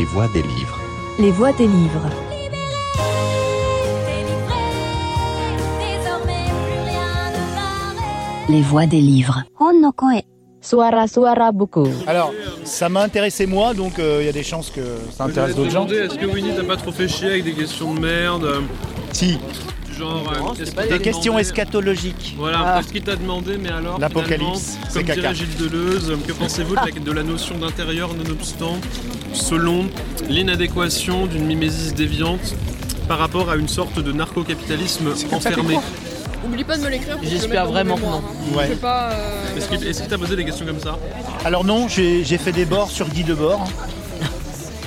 Les voix des livres. Les voix des livres. Les voix des livres. Suara Suara Buku. Alors, ça m'a intéressé moi, donc euh, il y a des chances que ça intéresse d'autres gens. Est-ce que Winnie t'a pas trop fait chier avec des questions de merde euh, Si, Genre, euh, des questions demandé eschatologiques. Voilà, qu'est-ce qu'il t'a demandé, mais alors L'apocalypse, finalement, c'est Comme caca. dirait Gilles Deleuze, que pensez-vous de la, de la notion d'intérieur nonobstant, selon l'inadéquation d'une mimésis déviante par rapport à une sorte de narco-capitalisme comme ça que tu enfermé Oublie pas de me l'écrire. pour que je le J'espère mette dans vraiment que mémoire, hein. Ouais. Je sais pas. euh, Est-ce qu'il est-ce qu'il t'a posé des questions comme ça Alors non, j'ai j'ai fait des bords sur Guy Debord.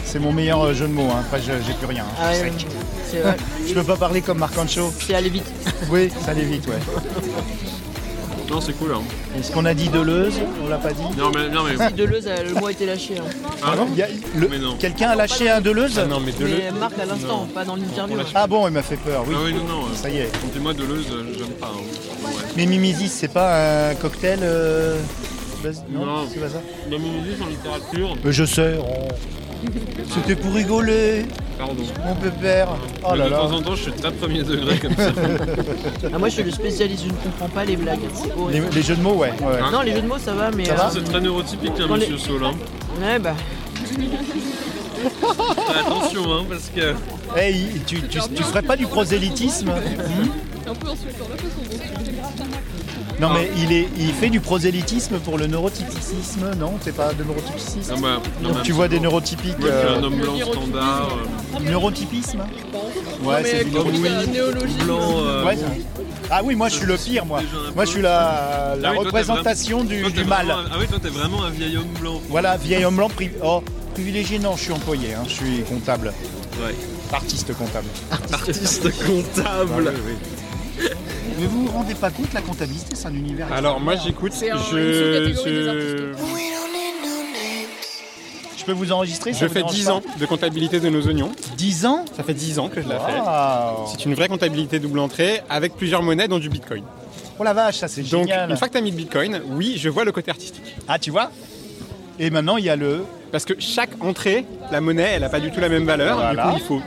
C'est mon meilleur euh, jeu de mots, hein. après je- j'ai plus rien. hein. Ah ouais, Sec. C'est vrai, Je peux pas parler comme Marc Ancho. c'est aller vite. Oui, ça allait vite, ouais. Non, c'est cool. Hein. Est-ce qu'on a dit Deleuze On l'a pas dit Non, mais, non, mais, Si Deleuze, euh, le mot a été lâché. hein. Ah, Il y a- le- Mais non. Quelqu'un a lâché un Deleuze non, mais Deleuze. Mais Marc à l'instant, pas dans l'interview. Ah bon, il m'a fait peur, oui. Ah oui, non, non. euh, Ça y est. Dis-moi Deleuze, euh, j'aime pas. hein. Ouais. Mais Mimisis, c'est pas un cocktail euh, base- Non, Non. c'est pas ça La mimésis en littérature, Mais je sais. oh. C'était pour rigoler, pardon. mon pépère. Oh là de là. temps en temps, je suis très premier degré comme ça. Ah, moi, je suis le spécialiste, je ne comprends pas les blagues. Les, les jeux de mots, ouais. ouais. Hein Non, les jeux de mots, ça va, mais. Ça va euh, C'est très neurotypique, hein, les- monsieur Sol. Hein. Ouais, bah. Attention, hein, parce que. Hey, tu, tu, tu ferais pas du prosélytisme Un peu insultant la façon Non mais il, est, il fait du prosélytisme pour le neurotypicisme, non? C'est pas de neurotypicisme? Non, bah, non, Donc tu vois des neurotypiques. suis euh, un homme blanc standard. euh, neurotypisme? Ouais, mais c'est du comme neuro- ça, néologisme. blanc. euh, Ouais, ça- Ah oui, moi je suis le pire, moi. Un. Moi je suis la, la Ah oui, toi, t'es représentation du, toi, t'es du mal. un- Ah oui, toi, t'es vraiment un vieil homme blanc. Voilà, vieil homme blanc pri- oh, privilégié, non, je suis employé, hein, je suis comptable. Ouais. Artiste comptable. Artiste comptable. Mais vous vous rendez pas compte, la comptabilité, c'est un univers. Alors moi j'écoute, C'est je, je, Je peux vous enregistrer je vous fais dérange 10 pas ans de comptabilité de nos oignons. 10 ans Ça fait 10 ans que je la fais. C'est une vraie comptabilité double entrée avec plusieurs monnaies dont du bitcoin. Oh la vache, ça c'est Donc génial. une fois que tu as mis le bitcoin, oui, je vois le côté artistique. Ah, tu vois? Et maintenant, il y a le. Parce que chaque entrée, la monnaie, elle n'a pas du tout la même valeur. Voilà. Du coup, il faut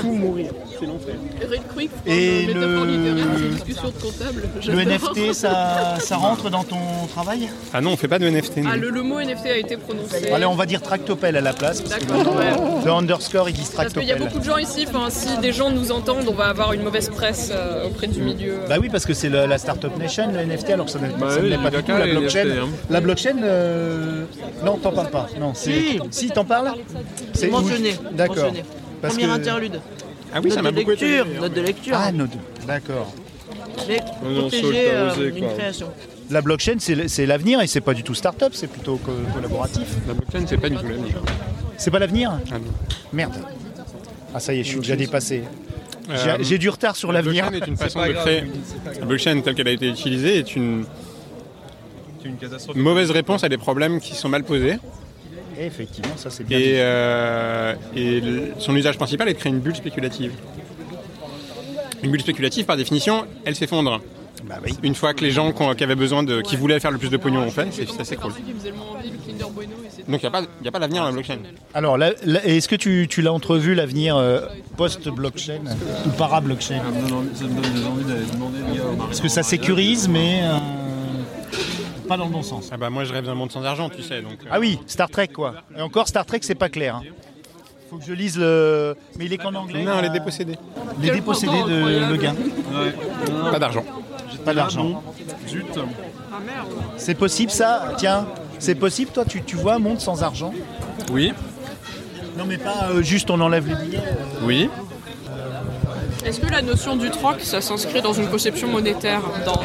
tout mourir. C'est l'entrée. Red Quick, Et métaphore le- littéraire, c'est une discussion de comptable. Le J'adore. NFT, ça, ça rentre dans ton travail? Ah non, on fait pas de NFT. Ah, le, le mot NFT a été prononcé. Allez, on va dire tractopelle à la place. Parce que D'accord, ouais. le underscore, ils disent Parce qu'il y a tractopelle. beaucoup de gens ici, enfin, si des gens nous entendent, on va avoir une mauvaise presse euh, auprès du milieu. Bah oui, parce que c'est la Startup Nation, le NFT, alors que ça n'est Bah oui, pas du tout. La blockchain, NFT, hein. la blockchain euh, non, t'en parles pas. Non, c'est- Si. si, t'en parles C'est mentionné. D'accord. Parce Première que- interlude. Ah oui, ça note m'a de beaucoup lecture. étonné. Note de lecture. Ah, non, d'accord. Saul, protéger euh, une quoi. création. La blockchain, c'est c'est l'avenir et c'est pas du tout start-up, c'est plutôt co- collaboratif. La blockchain, c'est pas du tout l'avenir. C'est pas l'avenir Ah non. Merde. Ah, ça y est, je suis déjà dépassé. Euh, J'ai- du retard sur la l'avenir. blockchain est une façon de créer. La blockchain telle qu'elle a été utilisée est une une mauvaise réponse à des problèmes qui sont mal posés. Et effectivement, ça c'est bien. Et, euh, et le- son usage principal est de créer une bulle spéculative. Une bulle spéculative, par définition, elle s'effondre. Bah oui. Une fois que les gens qui avaient besoin de, qui voulaient faire le plus de pognon ont fait, ça c'est cool. Donc il n'y a pas, d'avenir dans la blockchain. Alors, est-ce que tu, tu l'as entrevu l'avenir euh, post-blockchain ou para-blockchain? Mari. Parce que ça sécurise, mais euh, pas dans le bon sens. Ah bah moi je rêve d'un monde sans argent, tu sais. Donc, euh, Ah oui, Star Trek quoi. Et encore Star Trek, c'est pas clair. hein. Faut que je lise le. Mais il est qu'en anglais. Non, les dépossédés. Les dépossédés de. Le Gain. Pas d'argent. Pas d'argent. Zut. Ah merde. C'est possible ça? Tiens, c'est possible toi tu, tu vois un monde sans argent? Oui. Non mais pas euh, juste on enlève les billets. euh. Oui. Est-ce que la notion du troc, ça s'inscrit dans une conception monétaire? Dans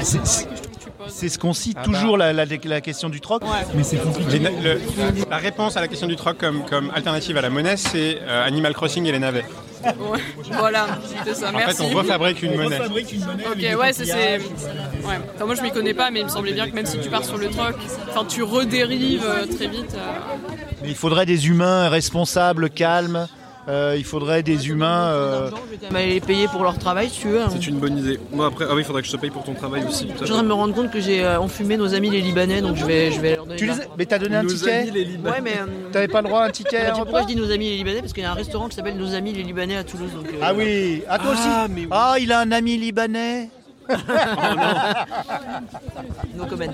C'est- c'est- C'est ce qu'on cite Ah toujours la, la- la question du troc. Mais c'est compliqué. Les- le- la réponse à la question du troc comme, comme alternative à la monnaie, c'est euh, Animal Crossing et les navets. Ouais. Voilà, c'est ça, En merci. fait, on refabrique une monnaie. Ok, ouais, c'est. c'est- Ouais. Enfin, moi, je m'y connais pas, mais il me semblait bien que même si tu pars sur le troc, enfin, tu redérives euh, très vite. euh. Mais il faudrait des humains responsables, calmes, il faudrait des humains. euh, Je vais quand même aller les payer pour leur travail, si tu veux. hein. C'est une bonne idée. Moi après, ah oui, il faudrait que je te paye pour ton travail aussi. Je voudrais me rendre compte que j'ai euh, enfumé nos amis les Libanais, donc je vais, je vais leur donner. Tu les Mais t'as donné un Nos ticket amis, les Libanais. Ouais, mais. euh, T'avais pas le droit à un ticket bah, pourquoi repas je dis nos amis les Libanais Parce qu'il y a un restaurant qui s'appelle Nos amis les Libanais à Toulouse. Donc, euh, Ah oui, à toi aussi Ah, mais oui. Ah, il a un ami libanais No comment.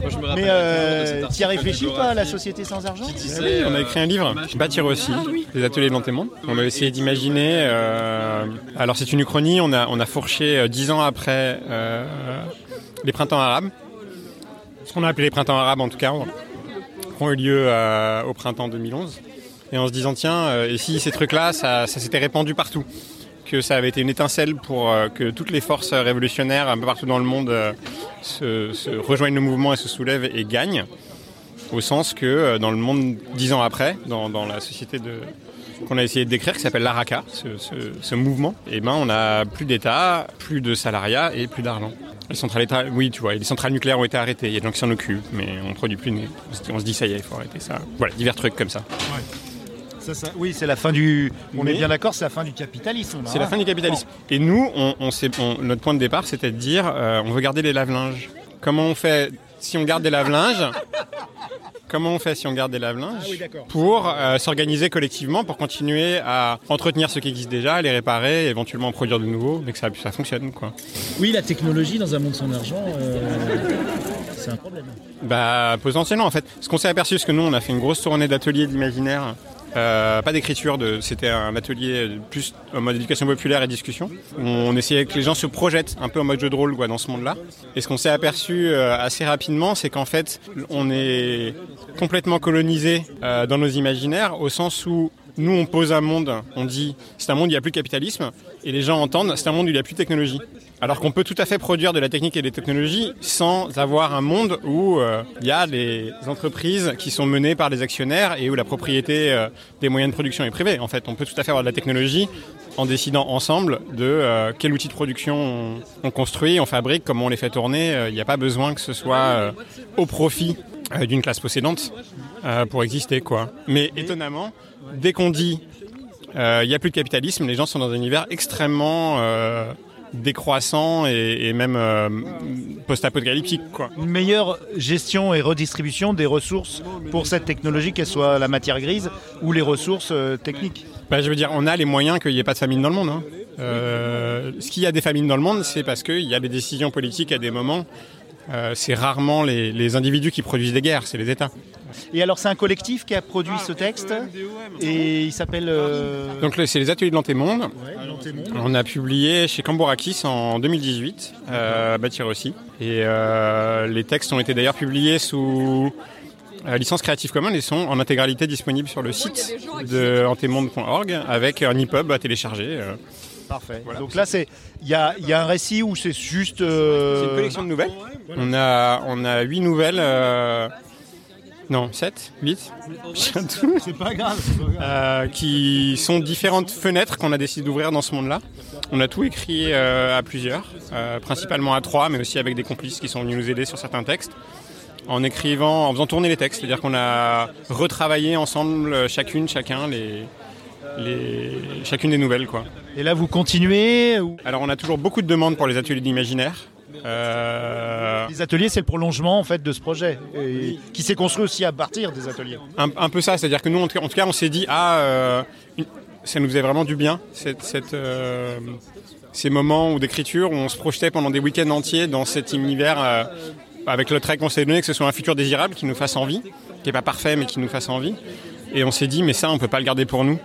Moi, je me rappelle Mais euh, t'y as réfléchi pas à la Société sans argent disait, Oui, on a euh, écrit un livre, Bâtir aussi, les ateliers de l'antémonde. On a essayé d'imaginer. euh, alors c'est une uchronie, on a, on a fourché euh, dix ans après euh, les printemps arabes. Ce qu'on a appelé les printemps arabes en tout cas, qui ont eu lieu euh, au printemps 2011. Et en se disant, tiens, euh, et si ces trucs-là, ça, ça s'était répandu partout que ça avait été une étincelle pour euh, que toutes les forces révolutionnaires un peu partout dans le monde euh, se, rejoignent le mouvement et se soulèvent et gagnent. Au sens que euh, dans le monde dix ans après, dans, dans la société de, qu'on a essayé de décrire, qui s'appelle l'ARACA, ce, ce- mouvement, et ben on a plus d'État, plus de salariat et plus d'argent. Les centrales, oui, tu vois, les centrales nucléaires ont été arrêtées. Il y a des gens qui s'en occupent, mais on produit plus. on se dit ça y est, il faut arrêter ça. Voilà, divers trucs comme ça. Ça, ça- Oui, c'est la fin du. On Mais- est bien d'accord, c'est la fin du capitalisme. C'est la hein. fin du capitalisme. Et nous, on, on s'est- on- notre point de départ, c'était de dire, euh, on veut garder les lave-linges. Comment on fait si on garde des lave-linges Comment on fait si on garde des lave-linges pour euh, s'organiser collectivement, pour continuer à entretenir ce qui existe déjà, les réparer, et éventuellement en produire de nouveaux, mais que ça, ça fonctionne, quoi. Oui, la technologie dans un monde sans argent, euh, c'est un problème. Bah, potentiellement, en fait. Ce qu'on s'est aperçu, c'est que nous, on a fait une grosse tournée d'ateliers d'imaginaire. Euh, pas d'écriture, c'était un atelier plus en mode éducation populaire et discussion. On essayait que les gens se projettent un peu en mode jeu de rôle quoi, dans ce monde-là. Et ce qu'on s'est aperçu euh, assez rapidement, c'est qu'en fait, on est complètement colonisé euh, dans nos imaginaires, au sens où nous, on pose un monde, on dit c'est un monde où il n'y a plus de capitalisme, et les gens entendent c'est un monde où il n'y a plus de technologie. Alors qu'on peut tout à fait produire de la technique et des technologies sans avoir un monde où euh, il y a des entreprises qui sont menées par des actionnaires et où la propriété euh, des moyens de production est privée. En fait, on peut tout à fait avoir de la technologie en décidant ensemble de euh, quel outil de production on, on construit, on fabrique, comment on les fait tourner. Il n'y a pas besoin que ce soit au profit d'une classe possédante euh, pour exister, quoi. Mais étonnamment, dès qu'on dit euh, il n'y a plus de capitalisme, les gens sont dans un univers extrêmement euh, décroissant et, et même euh, post-apocalyptique, quoi. Une meilleure gestion et redistribution des ressources pour cette technologie, qu'elle soit la matière grise ou les ressources techniques. Bah, je veux dire, on a les moyens qu'il n'y ait pas de famine dans le monde. Hein. Ce qu'il y a des famines dans le monde, c'est parce qu'il y a des décisions politiques à des moments. C'est rarement les, les individus qui produisent des guerres, c'est les États. Et alors, c'est un collectif qui a produit ce texte et il s'appelle. euh, Donc c'est les ateliers de l'antémonde. ouais. On a publié chez Cambourakis en 2018, euh, à Bâtir aussi. Et euh, les textes ont été d'ailleurs publiés sous euh, licence Creative Commons et sont en intégralité disponibles sur le site de antémonde.org avec un EPUB à télécharger. euh. Parfait. Donc là, c'est il y a, il y a un récit où c'est juste. euh, C'est une collection de nouvelles. On a, on a 8 nouvelles. euh, Non, 7, 8 C'est pas grave. c'est pas grave. euh, qui sont différentes fenêtres qu'on a décidé d'ouvrir dans ce monde-là. On a tout écrit euh, à plusieurs, euh, principalement à trois, mais aussi avec des complices qui sont venus nous aider sur certains textes. En écrivant, en faisant tourner les textes, c'est-à-dire qu'on a retravaillé ensemble, chacune, chacun, les, les, chacune des nouvelles, quoi. Et là, vous continuez ou- Alors, on a toujours beaucoup de demandes pour les ateliers d'imaginaire. Euh, Les ateliers, c'est le prolongement en fait de ce projet, et qui s'est construit aussi à partir des ateliers. un, un peu ça, c'est-à-dire que nous, en tout cas, on s'est dit, ah, euh, ça nous faisait vraiment du bien, cette, cette, euh, ces moments d'écriture où on se projetait pendant des week-ends entiers dans cet univers avec le trait qu'on s'est donné, que ce soit un futur désirable qui nous fasse envie, qui n'est pas parfait, mais qui nous fasse envie. Et on s'est dit, mais ça, on peut pas le garder pour nous.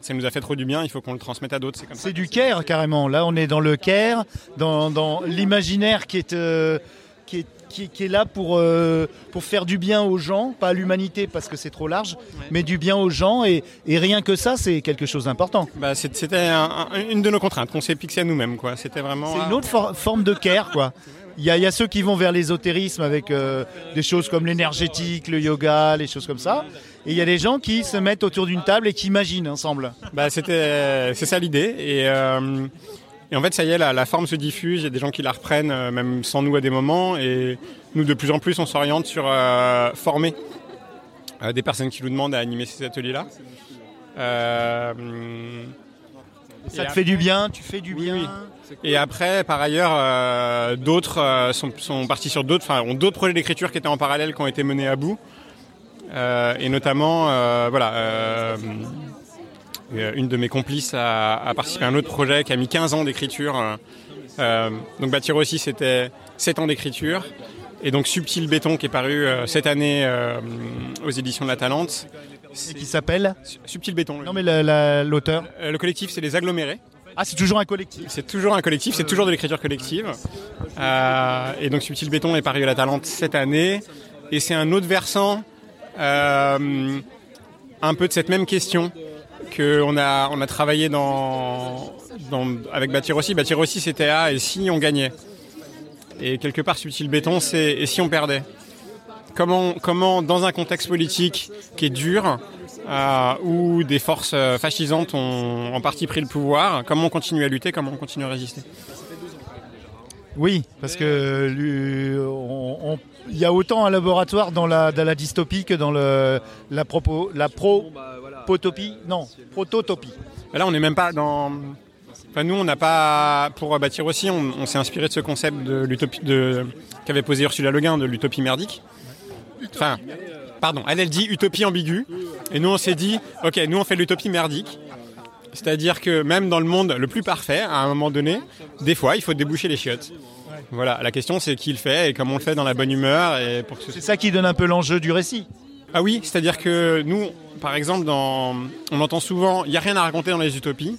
Ça nous a fait trop du bien, il faut qu'on le transmette à d'autres. C'est comme ça. C'est du care carrément. Là, on est dans le care, dans, dans l'imaginaire qui est, euh, qui est qui, qui est là pour, euh, pour faire du bien aux gens, pas à l'humanité parce que c'est trop large, mais du bien aux gens. Et, et rien que ça, c'est quelque chose d'important. Bah, C'était un- un- une de nos contraintes qu'on s'est fixé à nous-mêmes. quoi. C'était vraiment. C'est une autre for- forme de care, quoi. Il y, a, il y a ceux qui vont vers l'ésotérisme avec euh, des choses comme l'énergétique, le yoga, les choses comme ça. Et il y a des gens qui se mettent autour d'une table et qui imaginent ensemble. Bah, c'était, c'est ça l'idée. Et, euh, et en fait, ça y est, la, la forme se diffuse. Il y a des gens qui la reprennent, euh, même sans nous à des moments. Et nous, de plus en plus, on s'oriente sur euh, former euh, des personnes qui nous demandent à animer ces ateliers-là. Euh, Ça te fait du bien, tu fais du Oui, bien. oui. Et après, par ailleurs, euh, d'autres euh, sont, sont partis sur d'autres, enfin, ont d'autres projets d'écriture qui étaient en parallèle, qui ont été menés à bout. Euh, et notamment, euh, voilà, euh, une de mes complices a, a participé à un autre projet qui a mis 15 ans d'écriture. donc Bâtir aussi, c'était 7 ans d'écriture. Et donc Subtil Béton, qui est paru euh, cette année euh, aux éditions de la Talente. Et qui s'appelle Subtil Béton. Non mais la- la- l'auteur. Le collectif, c'est les agglomérés. Ah, c'est toujours un collectif. C'est toujours un collectif, c'est toujours de l'écriture collective. Euh, et donc Subtil Béton est paru à la Talente cette année. Et c'est un autre versant, un peu de cette même question qu'on a, on a travaillé dans, dans- avec. Bâtir aussi, c'était ah, et si on gagnait? Et quelque part, Subtil Béton, c'est et si on perdait? Comment, comment, dans un contexte politique qui est dur, euh, où des forces euh, fascisantes ont en partie pris le pouvoir, comment on continue à lutter, comment on continue à résister? Oui, parce que on- il y a autant un laboratoire dans la, dans la dystopie que dans le, la, propo, la pro-potopie. Non, prototopie. Là, on n'est même pas dans. Enfin, nous, on n'a pas. Pour bâtir aussi, on, on s'est inspiré de ce concept de l'utopie de qu'avait posé Ursula Le Guin de l'utopie merdique. Enfin, pardon, elle, elle dit utopie ambiguë. Et nous, on s'est dit, ok, nous, on fait l'utopie merdique. C'est-à-dire que même dans le monde le plus parfait, à un moment donné, des fois, il faut déboucher les chiottes. Voilà, la question c'est qui le fait et comment on le fait dans la bonne humeur et pour que ce C'est ça qui donne un peu l'enjeu du récit. ah oui, c'est-à-dire que nous, par exemple, dans... on entend souvent il n'y a rien à raconter dans les utopies.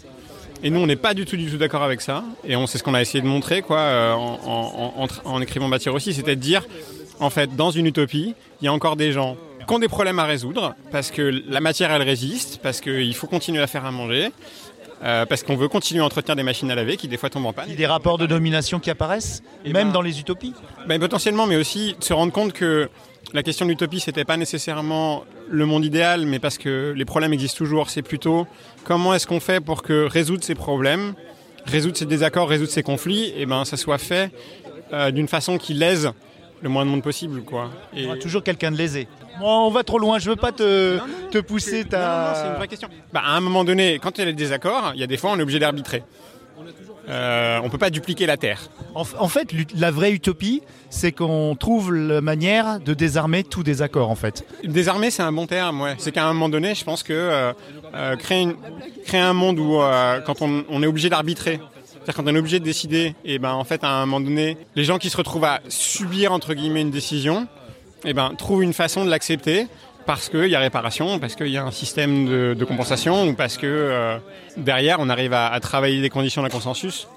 Et nous, on n'est pas du tout, du tout d'accord avec ça. Et on, c'est ce qu'on a essayé de montrer quoi, euh, en, en- en tra- en écrivant Bâtir aussi, c'était de dire, en fait, dans une utopie, il y a encore des gens qui ont des problèmes à résoudre, parce que la matière, elle résiste, parce qu'il faut continuer à faire à manger, euh, parce qu'on veut continuer à entretenir des machines à laver qui, des fois, tombent en panne. Il y a des rapports de domination qui apparaissent, Eh même ben- dans les utopies. Ben, potentiellement, mais aussi de se rendre compte que la question de l'utopie, c'était pas nécessairement le monde idéal, mais parce que les problèmes existent toujours. C'est plutôt comment est-ce qu'on fait pour que résoudre ces problèmes, résoudre ces désaccords, résoudre ces conflits, et ben ça soit fait euh, d'une façon qui lèse le moins de monde possible, quoi. Et... Il y aura toujours quelqu'un de lésé. On va trop loin, je veux pas te, te pousser Non, non, non, c'est une ta... vraie question. Bah, à un moment donné, quand il y a des désaccords, il y a des fois on est obligé d'arbitrer. Euh, on peut pas dupliquer la Terre. En, en fait, la vraie utopie, c'est qu'on trouve la manière de désarmer tout désaccord, en fait. Désarmer, c'est un bon terme, ouais. C'est qu'à un moment donné, je pense que euh, euh, créer, une- créer un monde où, quand on, on est obligé d'arbitrer, c'est-à-dire quand on est obligé de décider, et ben en fait, à un moment donné, les gens qui se retrouvent à subir entre guillemets une décision, et ben trouvent une façon de l'accepter parce qu'il y a réparation, parce qu'il y a un système de, compensation, ou parce que euh, derrière, on arrive à, travailler des conditions d'un consensus.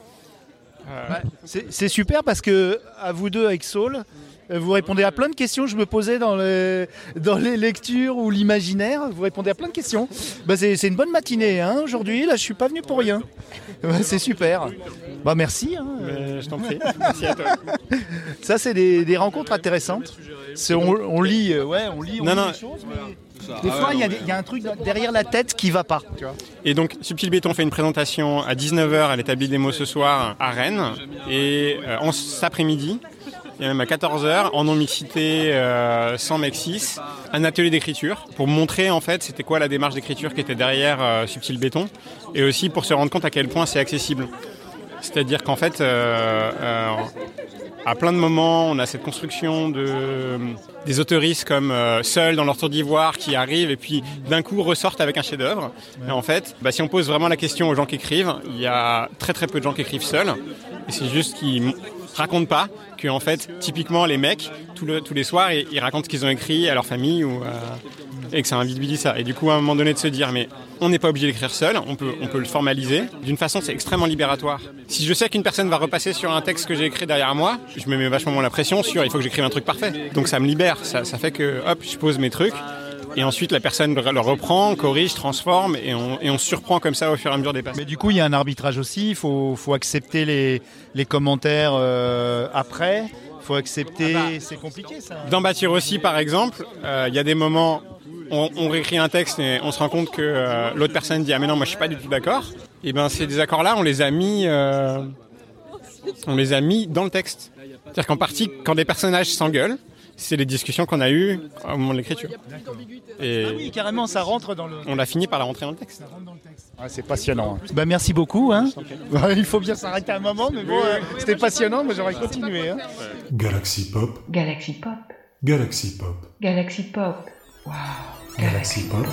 Euh, C'est super parce que, à vous deux avec Saul, vous répondez à plein de questions que je me posais dans les, dans les lectures ou l'imaginaire. Vous répondez à plein de questions. Bah, c'est une bonne matinée hein, aujourd'hui. Là, je suis pas venu pour rien. Ouais, c'est super. Bah, merci. hein. je t'en prie. Merci à toi. Ça, c'est des, des rencontres intéressantes. On, on lit, euh, ouais, on lit, on Non, lit non. des choses, mais des fois, il y, a des- il y a un truc derrière la tête qui va pas. Tu vois. Et donc, Subtil Béton fait une présentation à 19h à l'établi des mots ce soir à Rennes. Et euh, en cet après-midi, et même à 14h, en non-mixité euh, sans Mexis, un atelier d'écriture pour montrer en fait c'était quoi la démarche d'écriture qui était derrière euh, Subtil Béton et aussi pour se rendre compte à quel point c'est accessible. C'est-à-dire qu'en fait, euh, euh, à plein de moments, on a cette construction de, des autoristes comme euh, seuls dans leur tour d'ivoire qui arrivent et puis d'un coup ressortent avec un chef-d'œuvre. Et en fait, bah, si on pose vraiment la question aux gens qui écrivent, il y a très très peu de gens qui écrivent seuls. C'est juste qu'ils racontent pas que en fait, typiquement les mecs, tout le- tous les soirs, ils, racontent ce qu'ils ont écrit à leur famille ou euh, et que un vide ça. Et du coup, à un moment donné, de se dire, mais on n'est pas obligé d'écrire seul, on peut, on peut le formaliser. D'une façon, c'est extrêmement libératoire. Si je sais qu'une personne va repasser sur un texte que j'ai écrit derrière moi, je me mets vachement la pression sur il faut que j'écrive un truc parfait. Donc ça me libère, ça, ça fait que hop, je pose mes trucs. Et ensuite, la personne le reprend, corrige, transforme, et on, et on se surprend comme ça au fur et à mesure des passages. Mais du coup, il y a un arbitrage aussi. Il faut, faut accepter les, les commentaires euh, après. Il faut accepter. c'est compliqué ça. Dans Bâtir aussi, par exemple, euh, il y a des moments, on, on réécrit un texte et on se rend compte que euh, l'autre personne dit ah mais non moi je suis pas du tout d'accord. Et ben ces désaccords-là, on les a mis, euh, on les a mis dans le texte. C'est-à-dire qu'en partie, quand des personnages s'engueulent, c'est les discussions qu'on a eues au moment de l'écriture. Et Ah oui, carrément, ça rentre dans le. on a fini par la rentrer dans le texte. Ah, c'est passionnant. Bah, merci beaucoup. Hein. Il faut bien s'arrêter un moment, mais bon, euh, c'était passionnant, mais j'aurais continué. Hein. Galaxy Pop, Galaxy Pop. Galaxy Pop, Galaxy Pop. Wow. Galaxy Pop.